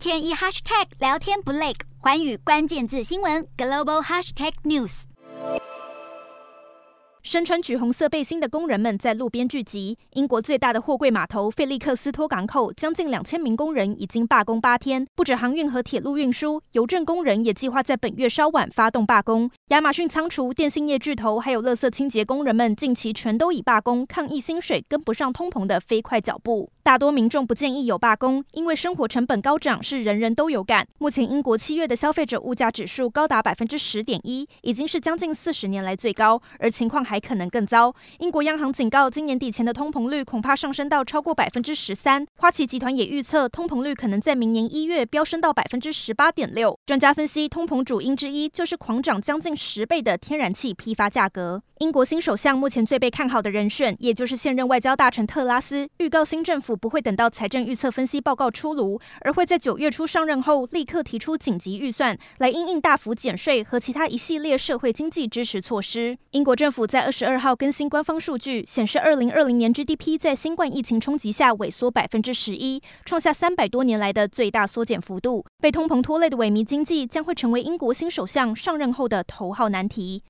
天一 hashtag 聊天不累，寰宇关键字新闻 global hashtag news。身穿橘红色背心的工人们在路边聚集。英国最大的货柜码头费利克斯托港口，将近两千名工人已经罢工八天。不止航运和铁路运输，邮政工人也计划在本月稍晚发动罢工。亚马逊仓储、电信业巨头，还有垃圾清洁工人们，近期全都已罢工抗议薪水跟不上通膨的飞快脚步。大多民众不建议有罢工，因为生活成本高涨是人人都有感。目前英国七月的消费者物价指数高达百分之十点一，已经是将近四十年来最高，而情况还可能更糟。英国央行警告，今年底前的通膨率恐怕上升到超过百分之十三。花旗集团也预测，通膨率可能在明年一月飙升到百分之十八点六。专家分析，通膨主因之一就是狂涨将近十倍的天然气批发价格。英国新首相目前最被看好的人选，也就是现任外交大臣特拉斯，预告新政府府不会等到财政预测分析报告出炉，而会在九月初上任后立刻提出紧急预算，来应应大幅减税和其他一系列社会经济支持措施。英国政府在二十二号更新官方数据，显示二零二零年 GDP 在新冠疫情冲击下萎缩百分之十一，创下三百多年来的最大缩减幅度。被通膨拖累的萎靡经济将会成为英国新首相上任后的头号难题。